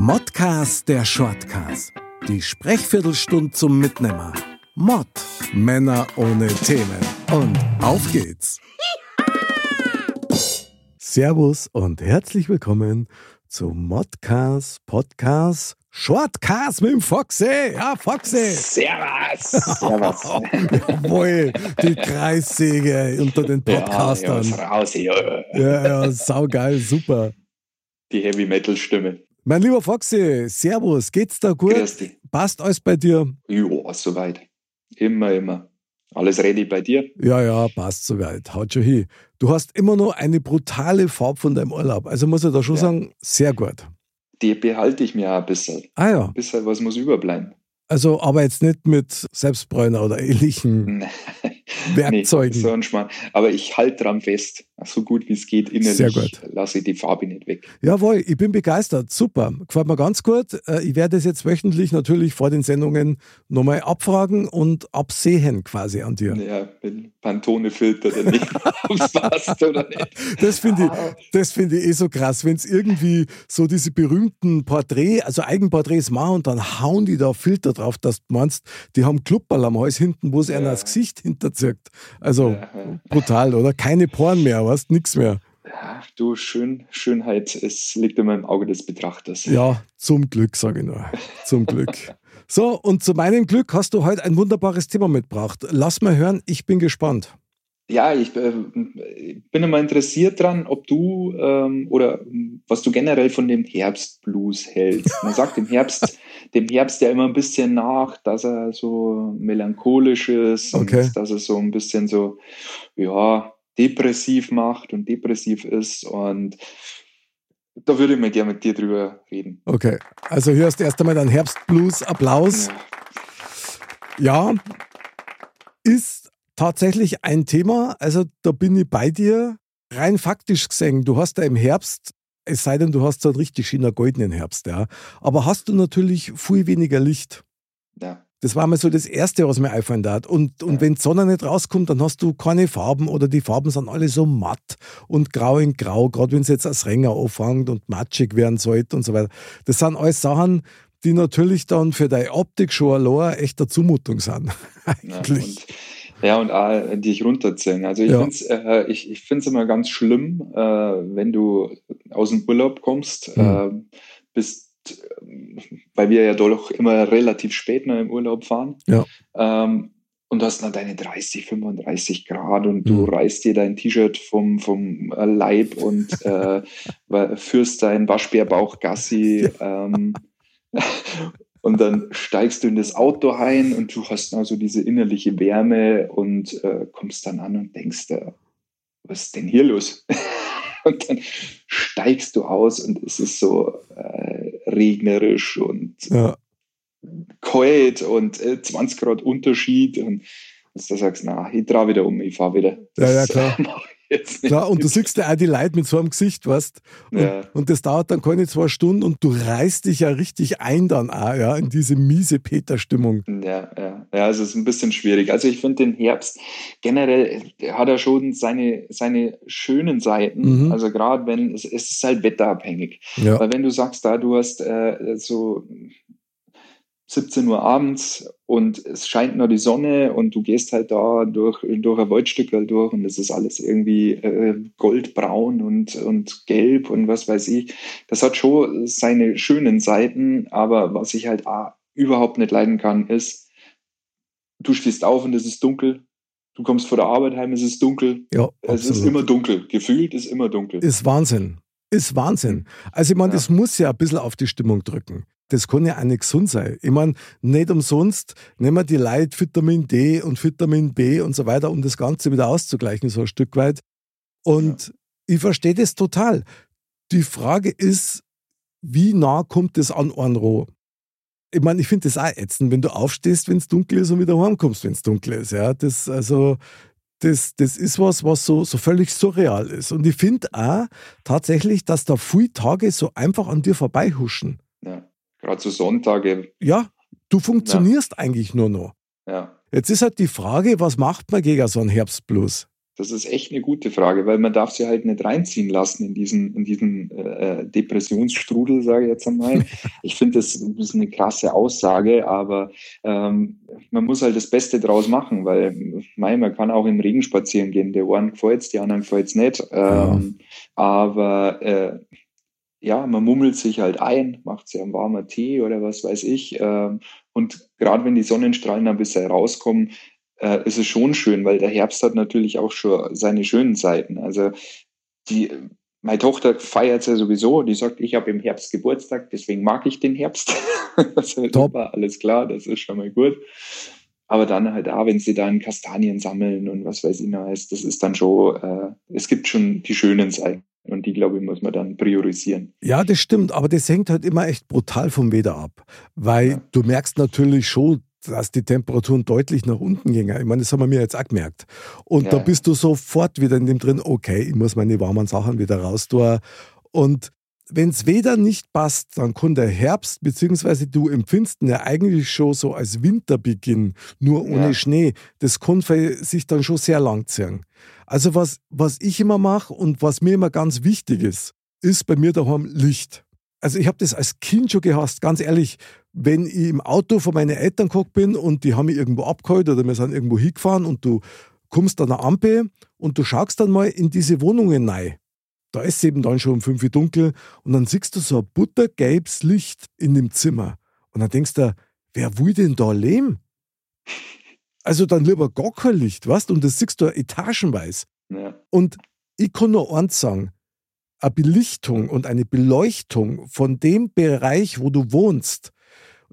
Modcast der Shortcast. Die Sprechviertelstunde zum Mitnehmer. Mod. Männer ohne Themen. Und auf geht's. Servus und herzlich willkommen zu Modcast Podcast Shortcast mit dem Foxy. Ja, Foxy. Servus. Servus. Jawohl, die Kreissäge unter den Podcastern. Ja, ja, raus, ja. Ja, ja, saugeil, super. Die Heavy Metal Stimme. Mein lieber Foxy, Servus, geht's da gut? Grüß dich. Passt alles bei dir? Ja, soweit. Immer, immer. Alles ready bei dir? Ja, ja, passt soweit. Haut schon hin. Du hast immer noch eine brutale Farbe von deinem Urlaub. Also muss ich da schon Ja. sagen, sehr gut. Die behalte ich mir auch ein bisschen. Ah ja, Ein bisschen was muss überbleiben. also aber jetzt nicht mit Selbstbräuner oder ähnlichen Werkzeugen. Nee, so ein Schmarrn. Aber ich halte dran fest. So gut wie es geht. Innerlich Sehr gut. lasse ich die Farbe nicht weg. Jawohl, ich bin begeistert. Super. Gefällt mir ganz gut. Äh, Ich werde es jetzt wöchentlich natürlich vor den Sendungen nochmal abfragen und absehen quasi an dir. Ja, mit Pantone-Filter oder nicht. Ob es passt oder nicht. Das finde ich, Ah, das finde ich eh so krass, wenn es irgendwie so diese berühmten Porträt, also Eigenporträts machen und dann hauen die da Filter drauf, dass du meinst, die haben Klubberl am Hals hinten, wo einer Ja. das Gesicht hinterzirkt. Also Ja, ja. brutal, oder? Keine Poren mehr, weißt nix mehr. Ja, du, Schön, Schönheit, es liegt immer im Auge des Betrachters. Ja, zum Glück, sage ich nur. Zum Glück. So, und zu meinem Glück hast du heute ein wunderbares Thema mitgebracht. Lass mal hören, ich bin gespannt. Ja, ich äh, bin immer interessiert dran, ob du ähm, oder ähm, was du generell von dem Herbstblues hältst. Man sagt dem Herbst, dem Herbst ja immer ein bisschen nach, dass er so melancholisch ist Okay. und dass er so ein bisschen so, ja, depressiv macht und depressiv ist. Und da würde ich mal gerne mit dir drüber reden. Okay, also hier hast du erst einmal deinen Herbstblues. Applaus. Ja. Ja, ist tatsächlich ein Thema. Also da bin ich bei dir. Rein faktisch gesehen, du hast ja im Herbst, es sei denn, du hast so einen richtig schönen goldenen Herbst, ja. Aber hast du natürlich viel weniger Licht. Ja. Das war mal so das Erste, was mir einfallen hat. Und, und Ja. wenn die Sonne nicht rauskommt, dann hast du keine Farben oder die Farben sind alle so matt und grau in grau, gerade wenn es jetzt als Ränger anfängt und matschig werden sollte und so weiter. Das sind alles Sachen, die natürlich dann für deine Optik schon allein echt eine Zumutung sind. Ja, Eigentlich. und, ja, und auch dich runterziehen. Also ich Ja. finde es äh, ich, ich find's immer ganz schlimm, äh, wenn du aus dem Urlaub kommst, Mhm. äh, bist, weil wir ja doch immer relativ spät noch im Urlaub fahren. Ja. Ähm, und du hast dann deine 30, 35 Grad und du Mhm. reißt dir dein T-Shirt vom, vom äh, Leib und äh, führst deinen Waschbärbauch Gassi. Ähm, und dann steigst du in das Auto ein und du hast also diese innerliche Wärme und äh, kommst dann an und denkst, äh, was ist denn hier los? und dann steigst du aus und es ist so äh, regnerisch und Ja, kalt und äh, 20 Grad Unterschied und dass du sagst, na, ich trau wieder um, ich fahr wieder. Ja, ja, Das, klar. jetzt nicht. klar. Und du siehst ja auch die Leute mit so einem Gesicht, weißt und, Ja. und das dauert dann keine zwei Stunden und du reißt dich ja richtig ein dann auch, ja, in diese miese Peter-Stimmung. Ja, ja, ja, also es ist ein bisschen schwierig. Also ich finde den Herbst generell hat er schon seine, seine schönen Seiten. Mhm. Also gerade wenn es, es ist halt wetterabhängig. Ja, Weil wenn du sagst, da du hast äh, so 17 Uhr abends und es scheint nur die Sonne und du gehst halt da durch, durch ein Waldstück durch und es ist alles irgendwie äh, goldbraun und, und gelb und was weiß ich. Das hat schon seine schönen Seiten, aber was ich halt auch überhaupt nicht leiden kann, ist, du stehst auf und es ist dunkel. Du kommst vor der Arbeit heim, es ist dunkel. ja, Es ist immer dunkel. Gefühlt ist immer dunkel. Ist Wahnsinn. Ist Wahnsinn. Also, ich meine, Ja. das muss ja ein bisschen auf die Stimmung drücken. Das kann ja auch nicht gesund sein. Ich meine, nicht umsonst nehmen wir die Leute Vitamin D und Vitamin B und so weiter, um das Ganze wieder auszugleichen, so ein Stück weit. Und ich verstehe das total. Die Frage ist, wie nah kommt das an einen roh? Ich meine, ich finde das auch ätzend, wenn du aufstehst, wenn es dunkel ist und wieder heimkommst, wenn es dunkel ist. Ja, das, also, das, das ist was, was so, so völlig surreal ist. Und ich finde auch tatsächlich, dass da viele Tage so einfach an dir vorbeihuschen. Ja. Gerade so Sonntage, Ja, du funktionierst eigentlich nur noch. ja. Jetzt ist halt die Frage, was macht man gegen so einen Herbstblues? Das ist echt eine gute Frage, weil man darf sie halt nicht reinziehen lassen in diesen, in diesen äh, Depressionsstrudel, sage ich jetzt einmal. Ich finde, das, ist eine krasse Aussage, aber ähm, man muss halt das Beste draus machen, weil mei, man kann auch im Regen spazieren gehen. Der einen gefällt die anderen gefällt nicht. Ähm, ja. Aber äh, ja, man mummelt sich halt ein, macht sich einen warmen Tee oder was weiß ich. Ähm, und gerade wenn die Sonnenstrahlen ein bisschen rauskommen, äh, ist es schon schön, weil der Herbst hat natürlich auch schon seine schönen Seiten. Also die, meine Tochter feiert es ja sowieso, die sagt, ich habe im Herbst Geburtstag, deswegen mag ich den Herbst. also Top. alles klar, das ist schon mal gut. Aber dann halt auch, wenn sie dann Kastanien sammeln und was weiß ich noch, das ist dann schon, äh, es gibt schon die schönen Seiten. Und die, glaube ich, muss man dann priorisieren. Ja, das stimmt, aber das hängt halt immer echt brutal vom Wetter ab. Weil ja. du merkst natürlich schon, dass die Temperaturen deutlich nach unten gingen. Ich meine, das haben wir mir jetzt auch gemerkt. Und ja. da bist du sofort wieder in dem drin, okay, ich muss meine warmen Sachen wieder raus tun. Und wenn es Wetter nicht passt, dann kann der Herbst, beziehungsweise du empfindest ihn ja eigentlich schon so als Winterbeginn, nur ohne ja. Schnee. Das kann sich dann schon sehr lang ziehen. Also was, was ich immer mache und was mir immer ganz wichtig ist, ist bei mir daheim Licht. Also ich habe das als Kind schon gehasst, ganz ehrlich wenn ich im Auto von meinen Eltern gekommen bin und die haben mich irgendwo abgeholt oder wir sind irgendwo hingefahren und du kommst an der Ampel und du schaust dann mal in diese Wohnungen rein. Da ist es eben dann schon um 5 Uhr dunkel und dann siehst du so ein buttergelbes Licht in dem Zimmer. Und dann denkst du, wer will denn da leben? Also dann lieber gar kein Licht, weißt Und das siehst du etagenweise. Ja. Und ich kann nur eins sagen, eine Belichtung und eine Beleuchtung von dem Bereich, wo du wohnst,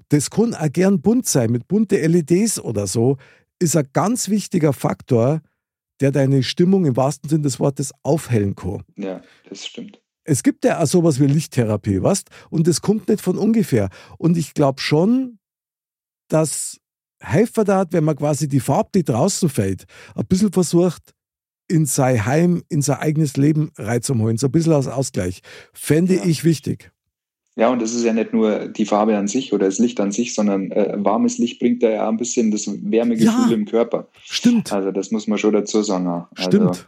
das kann auch gern bunt sein, mit bunte LEDs oder so, ist ein ganz wichtiger Faktor, der deine Stimmung im wahrsten Sinne des Wortes aufhellen kann. Ja, das stimmt. Es gibt ja auch sowas wie Lichttherapie, weißt Und das kommt nicht von ungefähr. Und ich glaube schon, dass helfen da, wenn man quasi die Farbe, die draußen fällt, ein bisschen versucht, in sein Heim, in sein eigenes Leben reinzuholen, so ein bisschen als Ausgleich. Fände ja. ich wichtig. Ja, und das ist ja nicht nur die Farbe an sich oder das Licht an sich, sondern äh, warmes Licht bringt da ja ein bisschen das Wärmegefühl ja, im Körper. Stimmt. Also das muss man schon dazu sagen. Also, stimmt.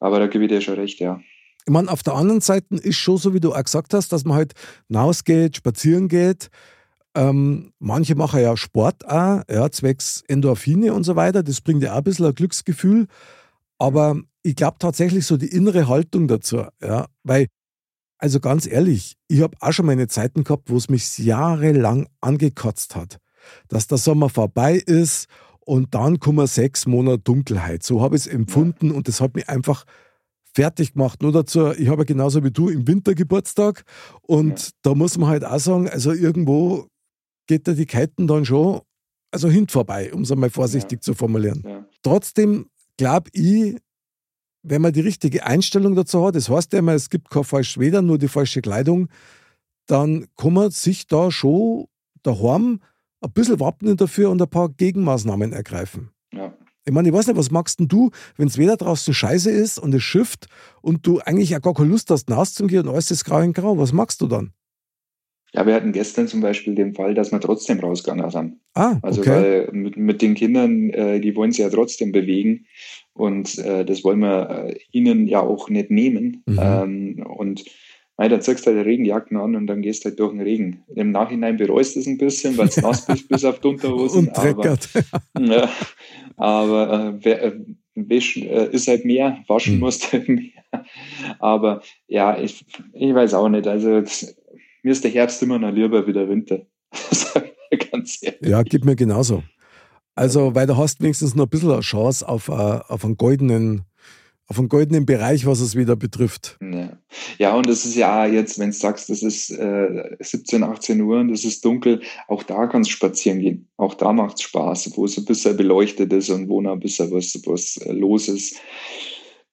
Aber da gebe ich dir schon recht, ja. Ich meine, auf der anderen Seite ist schon so, wie du auch gesagt hast, dass man halt rausgeht, spazieren geht. Ähm, manche machen ja Sport auch, ja, zwecks Endorphine und so weiter. Das bringt ja auch ein bisschen ein Glücksgefühl. Aber ich glaube tatsächlich so die innere Haltung dazu, ja, weil also ganz ehrlich, ich habe auch schon meine Zeiten gehabt, wo es mich jahrelang angekotzt hat, dass der Sommer vorbei ist und dann kommen sechs Monate Dunkelheit. So habe ich es empfunden ja. und das hat mich einfach fertig gemacht. Nur dazu, ich habe genauso wie du im Winter Geburtstag und ja. da muss man halt auch sagen, also irgendwo geht da die Keiten dann schon also hin vorbei, um es einmal vorsichtig ja. zu formulieren. Trotzdem glaube ich, wenn man die richtige Einstellung dazu hat, das heißt ja immer, es gibt kein falsches Wetter, nur die falsche Kleidung, dann kann man sich da schon daheim ein bisschen wappnen dafür und ein paar Gegenmaßnahmen ergreifen. Ja. Ich meine, ich weiß nicht, was magst denn du, wenn es Wetter draußen scheiße ist und es schifft und du eigentlich auch gar keine Lust hast, rauszugehen und alles ist grau in grau, was magst du dann? Ja, wir hatten gestern zum Beispiel den Fall, dass wir trotzdem rausgegangen sind. Ah, okay. Also weil mit, mit den Kindern, äh, die wollen sich ja trotzdem bewegen und äh, das wollen wir äh, ihnen ja auch nicht nehmen. Mhm. Ähm, und Mei, dann ziehst du halt Regenjacken an und dann gehst du halt durch den Regen. Im Nachhinein bereust du es ein bisschen, weil es nass bist bis auf die Unterhosen. Und aber, ja, aber äh, äh, Wischen äh, ist halt mehr, waschen hm. musst halt mehr. Aber ja, ich, ich weiß auch nicht. Also mir ist der Herbst immer noch lieber wie der Winter. Ganz ehrlich. Ja, gib mir genauso. Also, weil du hast wenigstens noch ein bisschen eine Chance auf, uh, auf einen goldenen auf einen goldenen Bereich, was es wieder betrifft. Ja, ja und das ist ja jetzt, wenn du sagst, das ist äh, 17, 18 Uhr und das ist dunkel, auch da kannst du spazieren gehen. Auch da macht es Spaß, wo es ein bisschen beleuchtet ist und wo noch ein bisschen was, was äh, los ist.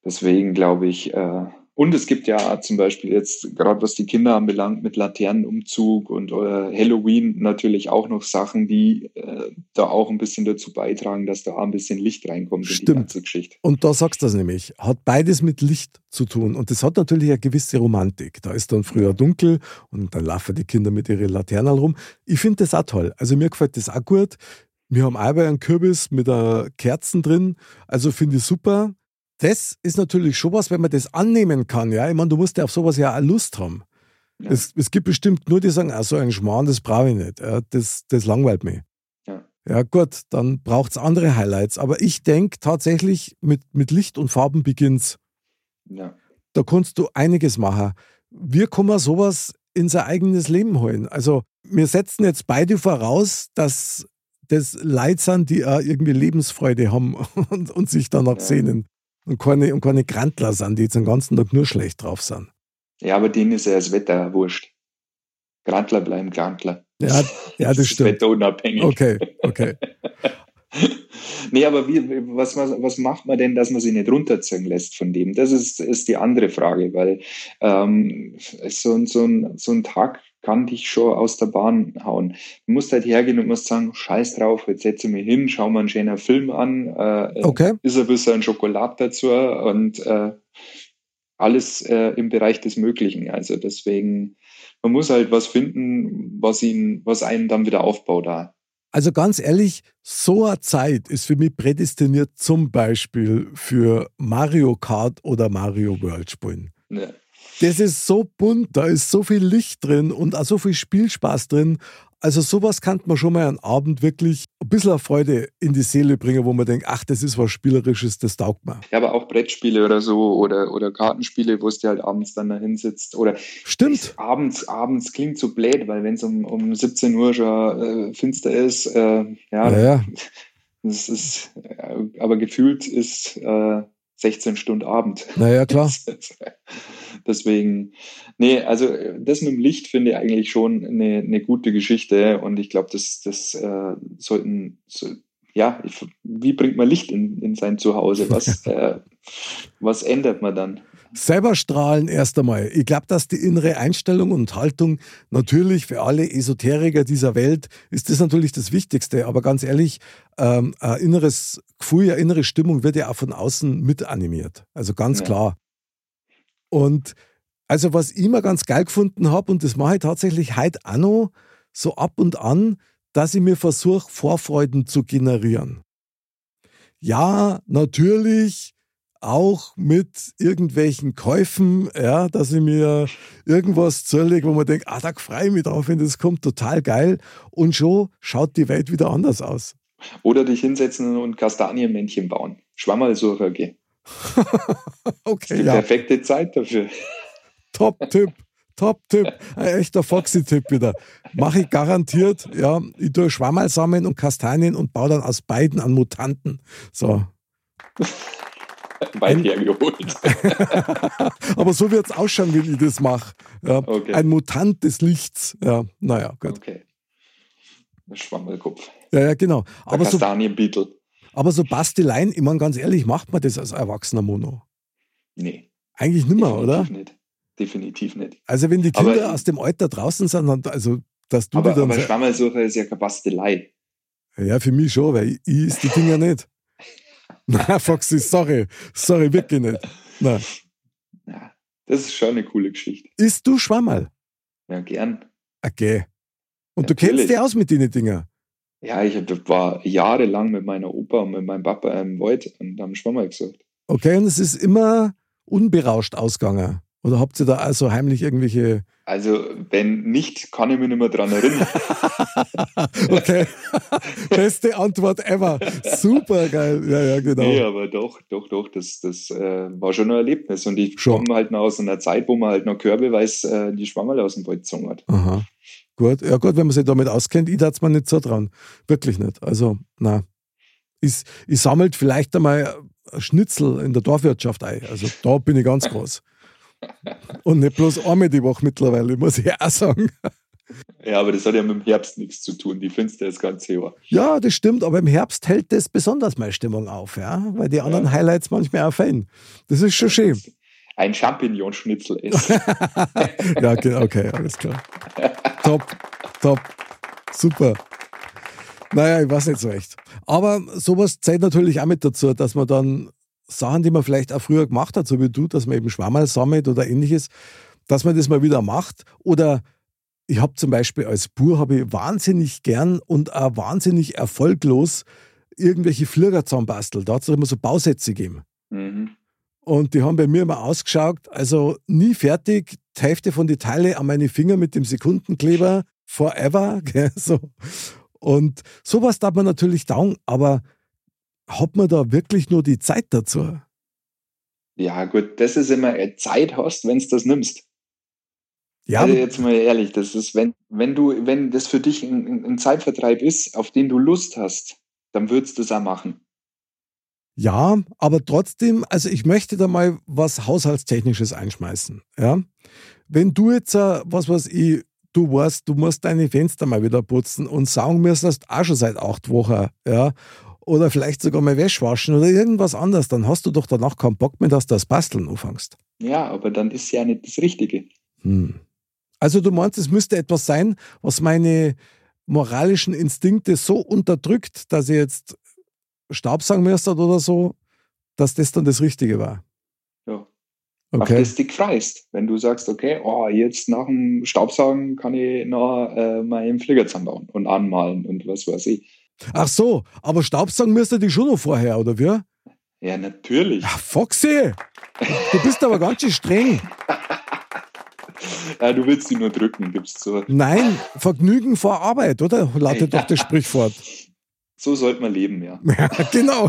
Deswegen glaube ich, äh, und es gibt ja zum Beispiel jetzt, gerade was die Kinder anbelangt, mit Laternenumzug und äh, Halloween natürlich auch noch Sachen, die äh, da auch ein bisschen dazu beitragen, dass da ein bisschen Licht reinkommt Stimmt. in die ganze Geschichte. Und da sagst du das nämlich, hat beides mit Licht zu tun. Und das hat natürlich eine gewisse Romantik. Da ist dann früher dunkel und dann laufen die Kinder mit ihren Laternen rum. Ich finde das auch toll. Also mir gefällt das auch gut. Wir haben auch einen Kürbis mit Kerzen drin. Also finde ich super. Das ist natürlich schon was, wenn man das annehmen kann. Ja, ich meine, du musst ja auf sowas ja auch Lust haben. Ja. Es, es gibt bestimmt nur die sagen, ah, so ein Schmarrn, das brauche ich nicht. Ja, das, das langweilt mich. Ja, ja gut, dann braucht es andere Highlights. Aber ich denke tatsächlich, mit, mit Licht und Farben beginnt's. Ja. Da kannst du einiges machen. Wir können sowas in sein eigenes Leben holen. Also wir setzen jetzt beide voraus, dass das Leute sind, die auch irgendwie Lebensfreude haben und, und sich danach ja. sehnen. Und keine, und keine Grantler sind, die jetzt den ganzen Tag nur schlecht drauf sind. Ja, aber denen ist ja das Wetter wurscht. Grantler bleiben Grantler. Ja, ja das, das stimmt. Wetterunabhängig. Okay, okay. nee, aber wie, was, was macht man denn, dass man sich nicht runterziehen lässt von dem? Das ist, ist die andere Frage, weil ähm, so, so, ein, so ein Tag kann dich schon aus der Bahn hauen. Du musst halt hergehen und musst sagen, scheiß drauf, jetzt setze ich mich hin, schau mal einen schönen Film an, äh, okay. ist ein bisschen Schokolade dazu und äh, alles äh, im Bereich des Möglichen. Also deswegen, man muss halt was finden, was ihn, was einen dann wieder aufbaut da. Also ganz ehrlich, so eine Zeit ist für mich prädestiniert zum Beispiel für Mario Kart oder Mario World spielen. Ja. Das ist so bunt, da ist so viel Licht drin und auch so viel Spielspaß drin. Also sowas kann man schon mal einen Abend wirklich ein bisschen Freude in die Seele bringen, wo man denkt, ach, das ist was Spielerisches, das taugt mir. Ja, aber auch Brettspiele oder so oder, oder Kartenspiele, wo es dir halt abends dann da hinsitzt. Oder Stimmt. Abends, abends klingt so blöd, weil wenn es um, um 17 Uhr schon äh, finster ist, äh, ja, ja, ja. Das ist, äh, aber gefühlt ist äh, 16 Stunden Abend. Naja, klar. Deswegen, nee, also das mit dem Licht finde ich eigentlich schon eine, eine gute Geschichte und ich glaube, das, das äh, sollten, so, ja, ich, wie bringt man Licht in, in sein Zuhause? Was, äh, was ändert man dann? Selber strahlen erst einmal. Ich glaube, dass die innere Einstellung und Haltung natürlich für alle Esoteriker dieser Welt ist das natürlich das Wichtigste. Aber ganz ehrlich, ähm, ein inneres Gefühl, eine innere Stimmung wird ja auch von außen mit animiert. Also ganz ja. klar. Und also was ich immer ganz geil gefunden habe, und das mache ich tatsächlich heute auch noch so ab und an, dass ich mir versuche, Vorfreuden zu generieren. Ja, natürlich auch mit irgendwelchen Käufen, ja, dass ich mir irgendwas zölle, wo man denkt, ah, da freue ich mich drauf, wenn das kommt, total geil. Und schon schaut die Welt wieder anders aus. Oder dich hinsetzen und Kastanienmännchen bauen. Schwammerlsucher gehen. okay, die ja. perfekte Zeit dafür. Top-Tipp. Top-Tipp. Ein echter Foxy-Tipp wieder. Mache ich garantiert. Ja, ich tue Schwammerl sammeln und Kastanien und baue dann aus beiden an Mutanten. So. Weit hergeholt. Aber so wird es ausschauen, wenn ich das mache. Ja, okay. Ein Mutant des Lichts. Ja, naja, gut. Okay. Schwammelkopf. Ja, ja, genau. Aber Kastanienbeetle. So, aber so Basteleien, ich meine ganz ehrlich, macht man das als erwachsener Mono? Nee. Eigentlich nicht mehr, oder? Nicht. Definitiv nicht. Also wenn die Kinder aber, aus dem Alter draußen sind, dann, also dass du aber, dann... Aber Schwammelsuche ist ja keine Bastelei. Ja, für mich schon, weil ich, ich ist die Dinger nicht. Nein, Foxy, sorry. Sorry, wirklich nicht. Ja, das ist schon eine coole Geschichte. Isst du Schwammerl? Ja, gern. Okay. Und Natürlich. du kennst dich aus mit den Dingen? Ja, ich war jahrelang mit meiner Opa und mit meinem Papa im Wald und haben Schwammerl gesucht. Okay, und es ist immer unberauscht ausgegangen. Oder habt ihr da also heimlich irgendwelche. Also, wenn nicht, kann ich mich nicht mehr dran erinnern. okay. Beste Antwort ever. Super geil. Ja, ja, genau. Nee, aber doch, doch, doch, das, das äh, war schon ein Erlebnis. Und ich komme halt noch aus einer Zeit, wo man halt noch körbeweise äh, die Schwammerl aus dem Wald gezogen hat. Aha. Gut, ja gut, wenn man sich damit auskennt, ich darf es mir nicht so trauen. Wirklich nicht. Also, na. Ich, ich sammelt vielleicht einmal Schnitzel in der Dorfwirtschaft ein. Also da bin ich ganz groß. Und nicht bloß einmal die Woche mittlerweile, muss ich auch sagen. Ja, aber das hat ja mit dem Herbst nichts zu tun. Die findest du das ganze Jahr. Ja, das stimmt, aber im Herbst hält das besonders meine Stimmung auf, ja, weil die anderen ja. Highlights manchmal auch fehlen. Das ist schon schön. Ein Champignon-Schnitzel ist. ja, okay, okay, alles klar. top, top, super. Naja, ich weiß nicht so recht. Aber sowas zählt natürlich auch mit dazu, dass man dann Sachen, die man vielleicht auch früher gemacht hat, so wie du, dass man eben Schwammerl sammelt oder ähnliches, dass man das mal wieder macht. Oder ich habe zum Beispiel als Bur habe ich wahnsinnig gern und auch wahnsinnig erfolglos irgendwelche Flieger zusammenbastelt. Da hat es immer so Bausätze gegeben. Mhm. Und die haben bei mir immer ausgeschaut, also nie fertig, die Hälfte von die Teile an meine Finger mit dem Sekundenkleber, forever. Gell, so. Und sowas darf man natürlich dauern, aber hat man da wirklich nur die Zeit dazu? Ja, gut, das ist immer äh, Zeit hast, wenn du das nimmst. Ja, also jetzt mal ehrlich, das ist, wenn, wenn du, wenn das für dich ein, ein Zeitvertreib ist, auf den du Lust hast, dann würdest du das auch machen. Ja, aber trotzdem, also ich möchte da mal was Haushaltstechnisches einschmeißen. Ja? Wenn du jetzt, äh, was weiß ich, du weißt, du musst deine Fenster mal wieder putzen und saugen müsstest auch schon seit acht Wochen, ja, oder vielleicht sogar mal Wäsche waschen oder irgendwas anderes, dann hast du doch danach keinen Bock mehr, dass du das Basteln anfängst. Ja, aber dann ist ja nicht das Richtige. Hm. Also du meinst, es müsste etwas sein, was meine moralischen Instinkte so unterdrückt, dass ich jetzt Staubsaugen müsste oder so, dass das dann das Richtige war. Ja. Okay. Auf das dich freust. Wenn du sagst, okay, oh, jetzt nach dem Staubsaugen kann ich noch äh, meinen Flieger zusammenbauen und anmalen und was weiß ich. Ach so, aber Staubsaugen müsste die schon noch vorher, oder wie? Ja, natürlich. Ach, Foxy! Du bist aber ganz schön streng. Ja, du willst sie nur drücken, gibst du. Nein, Vergnügen vor Arbeit, oder? Lautet doch das Sprichwort. So sollte man leben, ja. ja genau.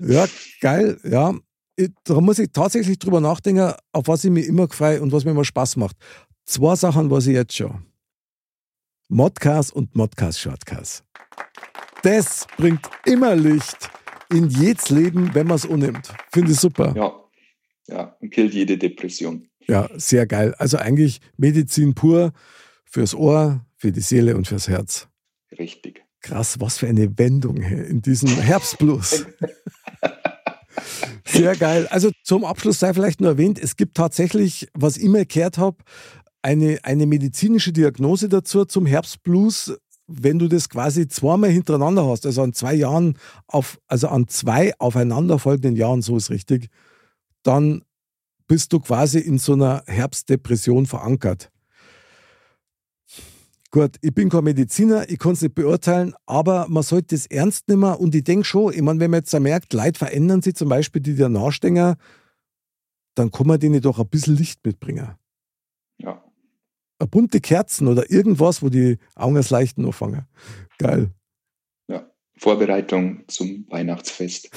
ja, geil, ja. Da muss ich tatsächlich drüber nachdenken, auf was ich mich immer freue und was mir immer Spaß macht. Zwei Sachen was ich jetzt schon. Modcast und Modcast Shortcast. Das bringt immer Licht in jedes Leben, wenn man es unnimmt. Finde ich super. Ja, ja, und killt jede Depression. Ja, sehr geil. Also eigentlich Medizin pur fürs Ohr, für die Seele und fürs Herz. Richtig. Krass, was für eine Wendung in diesem Herbstblues. Sehr geil. Also zum Abschluss sei vielleicht nur erwähnt, es gibt tatsächlich, was ich immer gehört habe, eine, eine medizinische Diagnose dazu zum Herbstblues, wenn du das quasi zweimal hintereinander hast, also an zwei Jahren, auf, also an zwei aufeinanderfolgenden Jahren, so ist richtig, dann bist du quasi in so einer Herbstdepression verankert. Gut, ich bin kein Mediziner, ich kann es nicht beurteilen, aber man sollte es ernst nehmen und ich denke schon, ich meine, wenn man jetzt merkt, Leute verändern sich, zum Beispiel die der Nachstenger, dann kann man denen doch ein bisschen Licht mitbringen. Ja. Eine bunte Kerzen oder irgendwas, wo die Augen als Leichten anfangen. Geil. Vorbereitung zum Weihnachtsfest.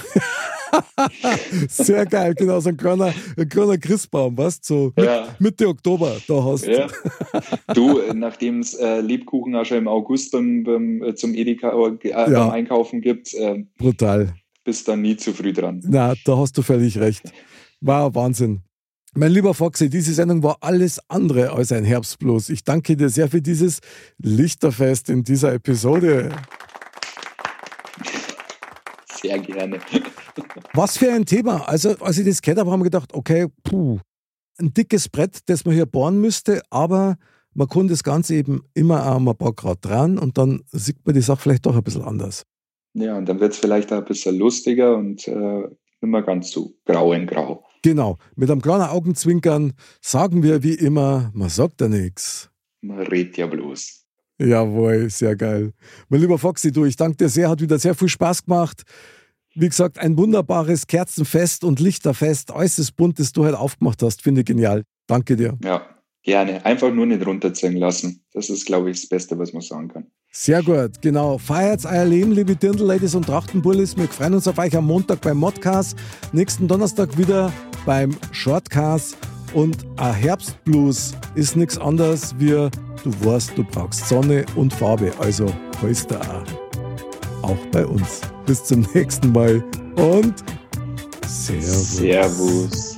Sehr geil, genau, so ein kleiner, ein kleiner Christbaum, was? So ja. Mitte Oktober, da hast ja. du. nachdem es äh, Lebkuchen auch schon im August beim, beim äh, zum Edeka äh, ja. beim Einkaufen gibt, äh, brutal. Bist dann nie zu früh dran. Na, da hast du völlig recht. War Wahnsinn. Mein lieber Foxy, diese Sendung war alles andere als ein Herbstblues. Ich danke dir sehr für dieses Lichterfest in dieser Episode. Sehr gerne. Was für ein Thema. Also, als ich das gehört habe, haben wir gedacht, okay, puh, ein dickes Brett, das man hier bohren müsste, aber man kann das Ganze eben immer auch ein paar Grad dran und dann sieht man die Sache vielleicht doch ein bisschen anders. Ja, und dann wird es vielleicht auch ein bisschen lustiger und äh, immer ganz so grau in grau. Genau, mit einem kleinen Augenzwinkern sagen wir wie immer, man sagt ja nichts. Man redet ja bloß. Jawohl, sehr geil. Mein lieber Foxy, du, ich danke dir sehr, hat wieder sehr viel Spaß gemacht. Wie gesagt, ein wunderbares Kerzenfest und Lichterfest, äußerst bunt, das du heute aufgemacht hast. Finde ich genial. Danke dir. Ja, gerne. Einfach nur nicht runterziehen lassen. Das ist, glaube ich, das Beste, was man sagen kann. Sehr gut, genau. Feiert's euer Leben, liebe Dirndl-Ladies und Trachtenbullis. Wir freuen uns auf euch am Montag beim Modcast. Nächsten Donnerstag wieder beim Shortcast. Und ein Herbstblues ist nichts anderes wie, du weißt, du brauchst Sonne und Farbe. Also Polster auch. Auch bei uns. Bis zum nächsten Mal und Servus. Servus.